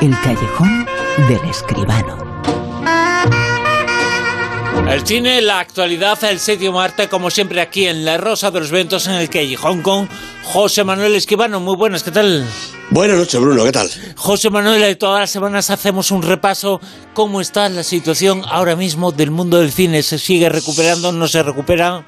El callejón del escribano. El cine, la actualidad, el séptimo arte, como siempre aquí en La Rosa de los Ventos, en el Callejón con José Manuel Escribano. Muy buenas, ¿qué tal? Buenas noches, Bruno, ¿qué tal? José Manuel, todas las semanas hacemos un repaso. ¿Cómo está la situación ahora mismo del mundo del cine? ¿Se sigue recuperando? ¿No se recupera?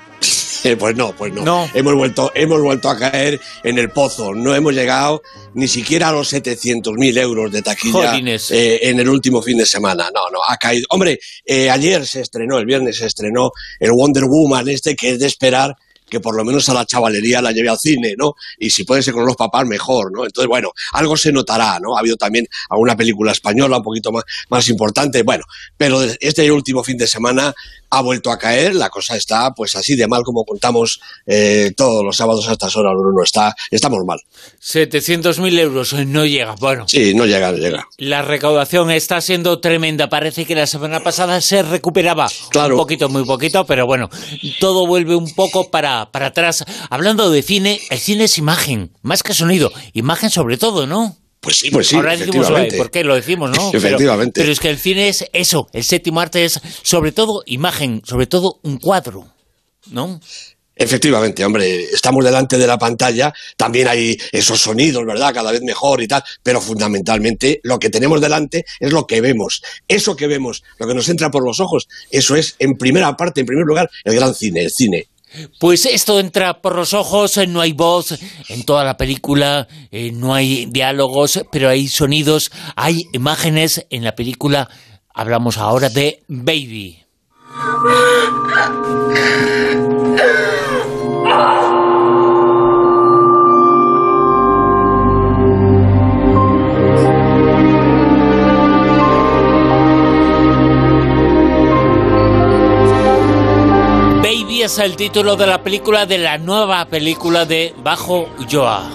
Eh, pues no, pues no. Hemos vuelto, hemos vuelto a caer en el pozo. No hemos llegado ni siquiera a los 700.000 euros de taquilla eh, en el último fin de semana. No, no, ha caído. Hombre, eh, ayer se estrenó, el viernes se estrenó el Wonder Woman este que es de esperar que por lo menos a la chavalería la lleve al cine, ¿no? Y si puede ser con los papás, mejor, ¿no? Entonces, bueno, algo se notará, ¿no? Ha habido también alguna película española un poquito más, más importante, bueno, pero este último fin de semana ha vuelto a caer, la cosa está pues así de mal como contamos eh, todos los sábados a estas horas, Bruno, está, estamos mal. 700.000 euros no llega, bueno. Sí, no llega, no llega. La recaudación está siendo tremenda, parece que la semana pasada se recuperaba claro. un poquito, muy poquito, pero bueno, todo vuelve un poco para, para atrás. Hablando de cine, el cine es imagen, más que sonido, imagen sobre todo, ¿no? Pues sí, pues sí. Ahora decimos, ¿por qué lo decimos, no? efectivamente. Pero, es que el cine es eso, el séptimo arte es sobre todo imagen, sobre todo un cuadro, ¿no? Efectivamente, hombre, estamos delante de la pantalla, también hay esos sonidos, ¿verdad? Cada vez mejor y tal, pero fundamentalmente lo que tenemos delante es lo que vemos. Eso que vemos, lo que nos entra por los ojos, eso es, en primera parte, en primer lugar, el gran cine, el cine. Pues esto entra por los ojos, eh, no hay voz en toda la película, eh, no hay diálogos, pero hay sonidos, hay imágenes en la película. Hablamos ahora de Baby. Es el título de la película, de la nueva película de Bajo Ulloa.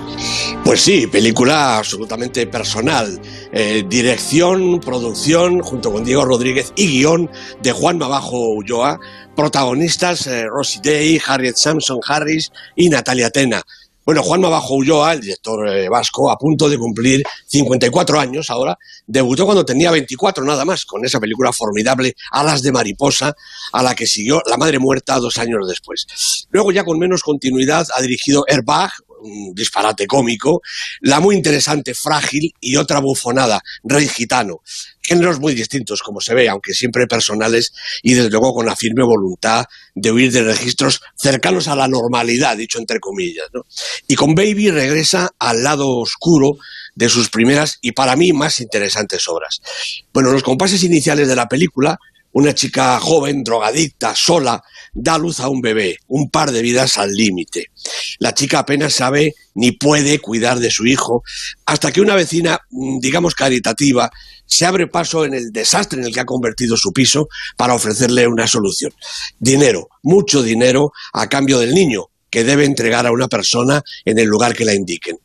Pues sí, película absolutamente personal. Eh, dirección, producción, junto con Diego Rodríguez y guion de Juan Bajo Ulloa. Protagonistas eh, Rosie Day, Harriet Samson Harris y Natalia Tena. Bueno, Juanma Bajo Ulloa, el director eh, vasco, a punto de cumplir 54 años ahora, debutó cuando tenía 24 nada más, con esa película formidable Alas de Mariposa, a la que siguió La Madre Muerta dos años después. Luego, ya con menos continuidad, ha dirigido Airbag, un disparate cómico, la muy interesante Frágil y otra bufonada, Rey Gitano géneros muy distintos, como se ve, aunque siempre personales y desde luego con la firme voluntad de huir de registros cercanos a la normalidad, dicho entre comillas. Y con Baby regresa al lado oscuro de sus primeras y para mí más interesantes obras. Bueno, los compases iniciales de la película, una chica joven, drogadicta, sola, da luz a un bebé, un par de vidas al límite. La chica apenas sabe ni puede cuidar de su hijo, hasta que una vecina, mm, digamos caritativa, se abre paso en el desastre en el que ha convertido su piso para ofrecerle una solución. Dinero, mucho dinero a cambio del niño, que debe entregar a una persona en el lugar que la indiquen.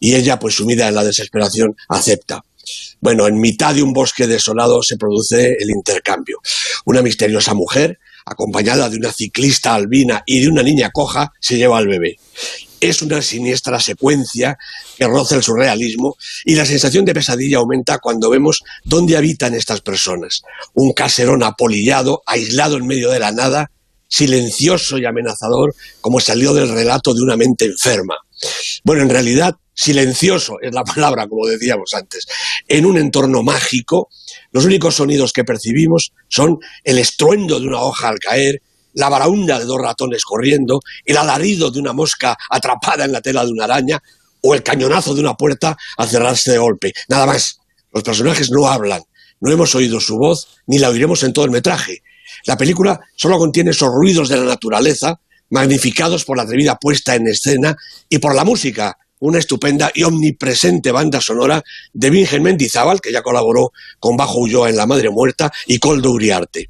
Y ella, pues sumida en la desesperación, acepta. Bueno, en mitad de un bosque desolado se produce el intercambio. Una misteriosa mujer, acompañada de una ciclista albina y de una niña coja, se lleva al bebé es una siniestra secuencia que roza el surrealismo y la sensación de pesadilla aumenta cuando vemos dónde habitan estas personas. Un caserón apolillado, aislado en medio de la nada, silencioso y amenazador, como salió del relato de una mente enferma. Bueno, en realidad, silencioso es la palabra, como decíamos antes. En un entorno mágico, los únicos sonidos que percibimos son el estruendo de una hoja al caer, la baraunda de dos ratones corriendo, el alarido de una mosca atrapada en la tela de una araña o el cañonazo de una puerta al cerrarse de golpe. Nada más. Los personajes no hablan, no hemos oído su voz ni la oiremos en todo el metraje. La película solo contiene esos ruidos de la naturaleza, magnificados por la atrevida puesta en escena y por la música, una estupenda y omnipresente banda sonora de Virgen Mendizábal, que ya colaboró con Bajo Ulloa en La Madre Muerta, y Coldo Uriarte.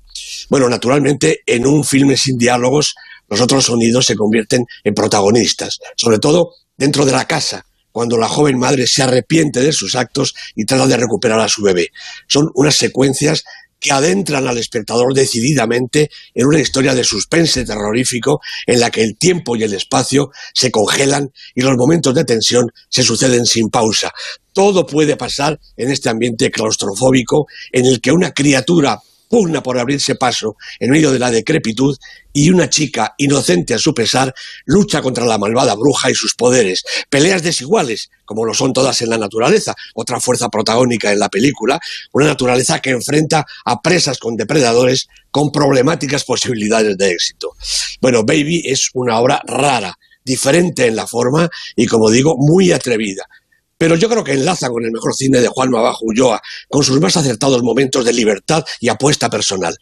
Bueno, naturalmente, en un filme sin diálogos, los otros sonidos se convierten en protagonistas, sobre todo dentro de la casa, cuando la joven madre se arrepiente de sus actos y trata de recuperar a su bebé. Son unas secuencias que adentran al espectador decididamente en una historia de suspense terrorífico en la que el tiempo y el espacio se congelan y los momentos de tensión se suceden sin pausa. Todo puede pasar en este ambiente claustrofóbico en el que una criatura pugna por abrirse paso en medio de la decrepitud y una chica, inocente a su pesar, lucha contra la malvada bruja y sus poderes. Peleas desiguales, como lo son todas en la naturaleza, otra fuerza protagónica en la película, una naturaleza que enfrenta a presas con depredadores con problemáticas posibilidades de éxito. Bueno, Baby es una obra rara, diferente en la forma y, como digo, muy atrevida pero yo creo que enlaza con el mejor cine de Juan Mabajo Ulloa, con sus más acertados momentos de libertad y apuesta personal.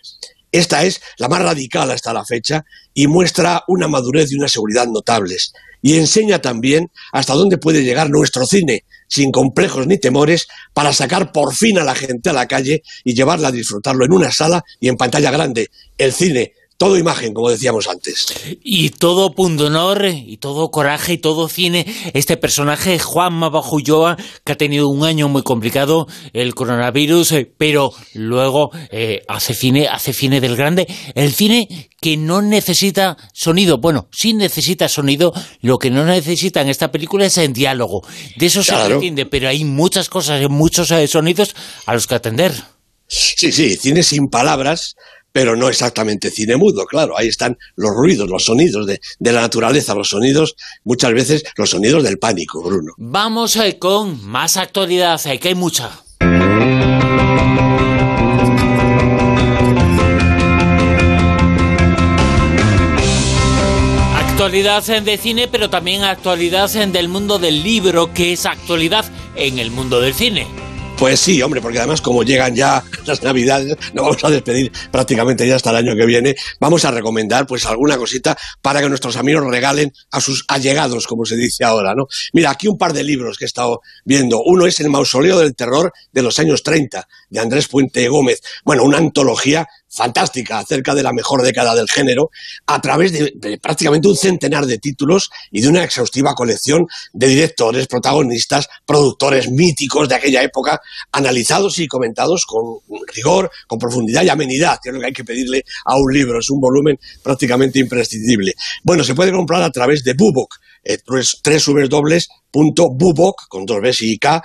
Esta es la más radical hasta la fecha y muestra una madurez y una seguridad notables. Y enseña también hasta dónde puede llegar nuestro cine, sin complejos ni temores, para sacar por fin a la gente a la calle y llevarla a disfrutarlo en una sala y en pantalla grande. El cine, todo imagen, como decíamos antes. Y todo punto honor, y todo coraje, y todo cine. Este personaje, Juan Mabajulloa, que ha tenido un año muy complicado, el coronavirus, eh, pero luego eh, hace cine, hace cine del grande. El cine que no necesita sonido. Bueno, sí necesita sonido, lo que no necesita en esta película es el diálogo. De eso se entiende, pero hay muchas cosas, muchos eh, sonidos a los que atender. Sí, sí, cine sin palabras, pero no exactamente cine mudo, claro, ahí están los ruidos, los sonidos de, la naturaleza, los sonidos, muchas veces los sonidos del pánico, Bruno. Vamos eh, con más actualidad, eh, que hay mucha. Actualidad de cine, pero también actualidad del mundo del libro, que es actualidad en el mundo del cine. Pues sí, hombre, porque además como llegan ya las Navidades, nos vamos a despedir prácticamente ya hasta el año que viene, vamos a recomendar pues alguna cosita para que nuestros amigos regalen a sus allegados, como se dice ahora, ¿no? Mira, aquí un par de libros que he estado viendo. Uno es El mausoleo del terror de los años 30, de Andrés Puente Gómez. Bueno, una antología fantástica acerca de la mejor década del género, a través de, prácticamente un centenar de títulos y de una exhaustiva colección de directores, protagonistas, productores míticos de aquella época, analizados y comentados con rigor, con profundidad y amenidad, que es lo que hay que pedirle a un libro, es un volumen prácticamente imprescindible. Bueno, se puede comprar a través de Bubok, eh, www.bubok, con dos Bs y K,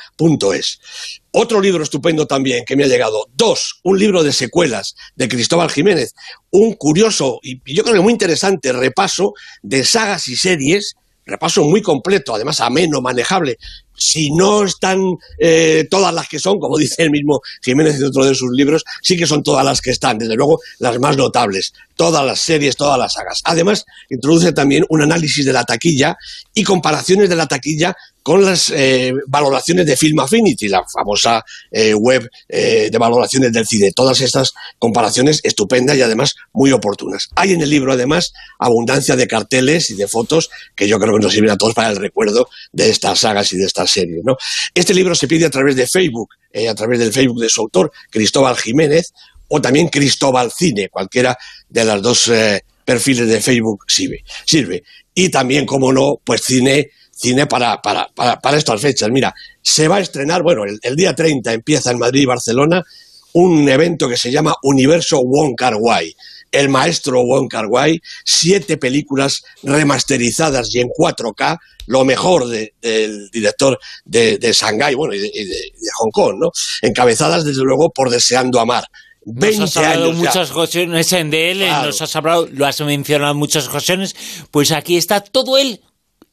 otro libro estupendo también que me ha llegado. Dos, un libro de secuelas de Cristóbal Jiménez. Un curioso y yo creo que muy interesante repaso de sagas y series, repaso muy completo, además ameno, manejable, si no están eh, todas las que son, como dice el mismo Jiménez en otro de sus libros, sí que son todas las que están, desde luego las más notables, todas las series, todas las sagas. Además, introduce también un análisis de la taquilla y comparaciones de la taquilla con las eh, valoraciones de Film Affinity, la famosa eh, web de valoraciones del cine. Todas estas comparaciones estupendas y además muy oportunas. Hay en el libro además abundancia de carteles y de fotos que yo creo que nos sirven a todos para el recuerdo de estas sagas y de estas serie. ¿no? Este libro se pide a través de Facebook, eh, a través del Facebook de su autor, Cristóbal Jiménez, o también Cristóbal Cine, cualquiera de las dos eh, perfiles de Facebook sirve. sirve. Y también, como no, pues cine, cine para, para, para, estas fechas. Mira, se va a estrenar, bueno, el, día 30 empieza en Madrid y Barcelona un evento que se llama Universo Wong Kar Wai el maestro Wong Kar Wai, siete películas remasterizadas y en 4K, lo mejor del director de, de Shanghái, bueno, y de, Hong Kong, ¿no? Encabezadas, desde luego, por Deseando Amar. 20 nos has hablado muchas ocasiones de él, nos has hablado, lo has mencionado en muchas ocasiones, pues aquí está todo él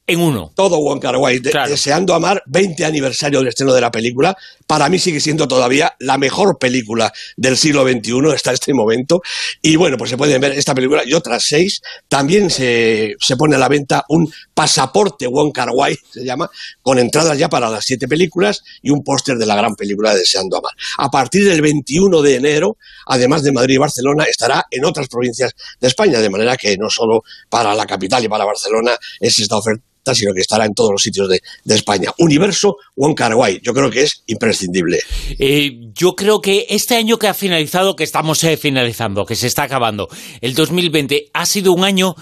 en uno. Todo Wong Kar Wai, deseando amar 20 aniversario del estreno de la película. Para mí sigue siendo todavía la mejor película del siglo XXI hasta este momento. Y bueno, pues se pueden ver esta película y otras seis. También se, se pone a la venta un pasaporte Wong Kar Wai, se llama, con entradas ya para las siete películas y un póster de la gran película Deseando amar. A partir del 21 de enero, además de Madrid y Barcelona, estará en otras provincias de España, de manera que no solo para la capital y para Barcelona es esta oferta sino que estará en todos los sitios de, España. Universo Wong Kar yo creo que es imprescindible. Eh, yo creo que este año que ha finalizado, que estamos eh, finalizando, que se está acabando, el 2020, ha sido un año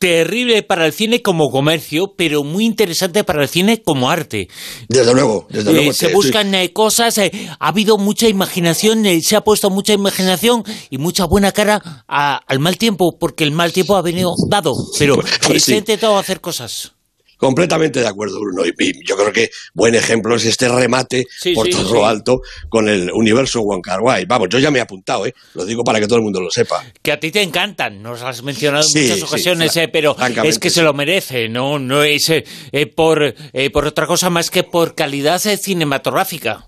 terrible para el cine como comercio, pero muy interesante para el cine como arte. Desde luego, desde Eh, luego. se buscan eh, cosas, eh, ha habido mucha imaginación, eh, se ha puesto mucha imaginación y mucha buena cara a- al mal tiempo, porque el mal tiempo ha venido dado, pero Pues se sí. ha intentado hacer cosas. Completamente de acuerdo, Bruno. Y, y yo creo que buen ejemplo es este remate Sí, por sí, todo sí. lo alto con el universo Kar Wai. Vamos, yo ya me he apuntado, ¿eh? Lo digo para que todo el mundo lo sepa. Que a ti te encantan, nos has mencionado en muchas ocasiones, eh, pero es que se lo merece, no, no es eh, eh, por, eh, por otra cosa más que por calidad eh, cinematográfica.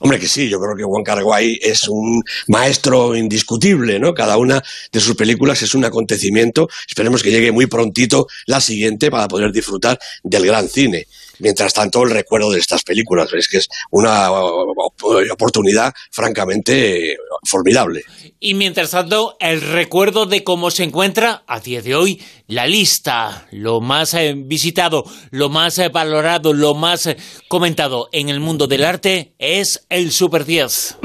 Hombre, que sí, yo creo que Kar Wai es un maestro indiscutible, ¿no? Cada una de sus películas es un acontecimiento. Esperemos que llegue muy prontito la siguiente para poder disfrutar del gran cine. Mientras tanto, el recuerdo de estas películas, es que es una oportunidad francamente formidable. Y mientras tanto, el recuerdo de cómo se encuentra a día de hoy la lista, lo más eh, visitado, lo más eh, valorado, lo más eh, comentado en el mundo del arte es el Super 10.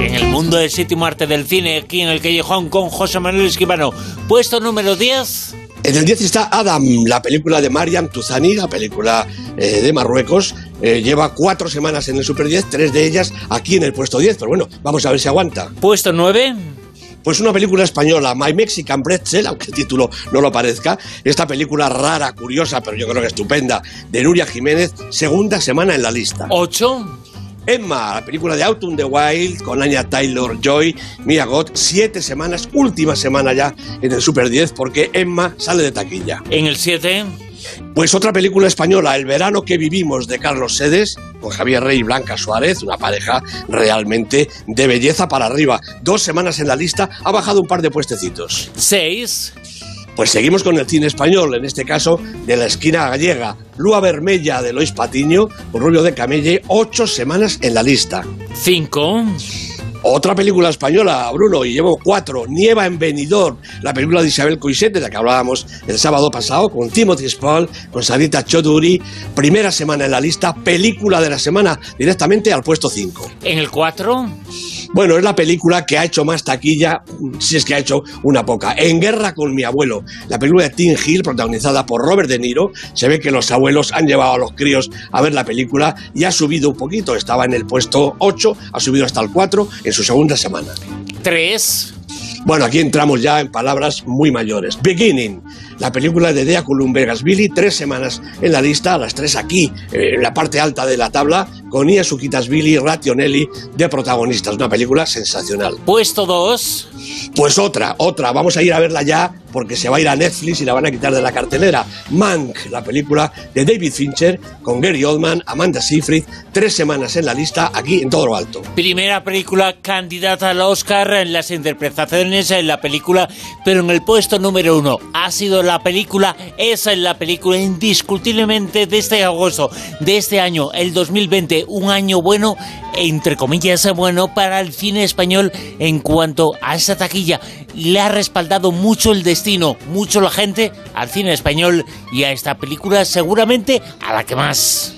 En el mundo del séptimo arte del cine, aquí en el Callejón con José Manuel Esquivano. Puesto número 10. En el 10 está Adam, la película de Mariam Tuzani, la película eh, de Marruecos. Eh, lleva cuatro semanas en el Super 10, tres de ellas aquí en el puesto 10, pero bueno, vamos a ver si aguanta. Puesto 9. Pues una película española, My Mexican Pretzel, aunque el título no lo parezca. Esta película rara, curiosa, pero yo creo que estupenda, de Nuria Jiménez, segunda semana en la lista. 8. Emma, la película de Out on the Wild con Anya Taylor Joy, Mia Goth, siete semanas, última semana ya en el Super 10, porque Emma sale de taquilla. En el 7. Pues otra película española, El verano que vivimos, de Carlos Sedes, con Javier Rey y Blanca Suárez, una pareja realmente de belleza para arriba. Dos semanas en la lista, ha bajado un par de puestecitos. 6. Pues seguimos con el cine español, en este caso de la esquina gallega. Lua Vermella de Lois Patiño, con Rubio de Camelle, ocho semanas en la lista. 5. Otra película española, Bruno, y llevo cuatro, Nieva en Benidorm, la película de Isabel Coixet, de la que hablábamos el sábado pasado, con Timothy Spall, con Sarita Choduri, primera semana en la lista, película de la semana, directamente al puesto 5. En el 4. Bueno, es la película que ha hecho más taquilla, si es que ha hecho una poca. En Guerra con mi abuelo, la película de Tim Hill, protagonizada por Robert De Niro. Se ve que los abuelos han llevado a los críos a ver la película y ha subido un poquito. Estaba en el puesto 8, ha subido hasta el 4 en su segunda semana. 3. Bueno, aquí entramos ya en palabras muy mayores. Beginning, la película de Dea Columbergasvili, tres semanas en la lista, las tres aquí, eh, en la parte alta de la tabla, con Ia Sukitasvili y Rationelli de protagonistas. Una película sensacional. Puesto 2. Pues otra, otra, vamos a ir a verla ya porque se va a ir a Netflix y la van a quitar de la cartelera. Mank, la película de David Fincher con Gary Oldman, Amanda Seyfried, tres semanas en la lista aquí en todo lo alto. Primera película candidata al Oscar en las interpretaciones en la película, pero en el puesto número uno ha sido la película, esa es la película indiscutiblemente de este agosto, de este año, el 2020, un año bueno, entre comillas bueno, para el cine español en cuanto a esa taquilla. Le ha respaldado mucho el destino, mucho la gente al cine español y a esta película seguramente a la que más.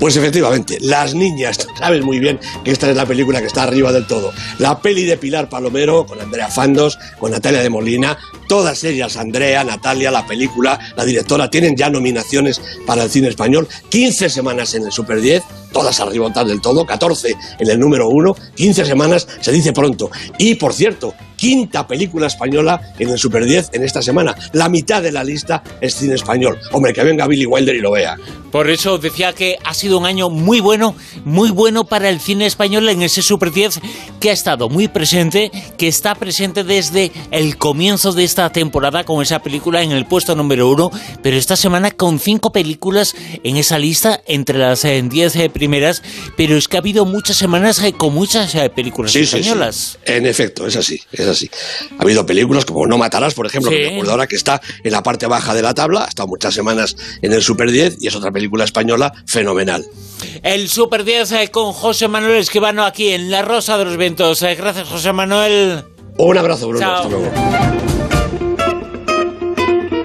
Pues efectivamente, Las Niñas, sabes muy bien que esta es la película que está arriba del todo. La peli de Pilar Palomero, con Andrea Fandos, con Natalia de Molina, todas ellas, Andrea, Natalia, la película, la directora, tienen ya nominaciones para el cine español, 15 semanas en el Super 10, todas arriba del todo, 14 en el número 1, 15 semanas, se dice pronto. Y por cierto, quinta película española en el Super 10 en esta semana. La mitad de la lista es cine español. Hombre, que venga Billy Wilder y lo vea. Por eso decía que ha sido un año muy bueno, muy bueno para el cine español en ese Super 10 que ha estado muy presente, que está presente desde el comienzo de esta temporada con esa película en el puesto número uno, pero esta semana con cinco películas en esa lista entre las 10 primeras, pero es que ha habido muchas semanas eh, con muchas eh, películas Sí, sí, españolas. sí. En efecto, es así, es así. Ha habido películas como No Matarás, por ejemplo, Sí. que me acuerdo ahora que está en la parte baja de la tabla, ha estado muchas semanas en el Super 10 y es otra película española fenomenal. El Super 10 eh, con José Manuel Esquivano aquí en La Rosa de los Vientos. Eh, Gracias, José Manuel. Un abrazo, Bruno. Chao. Hasta luego.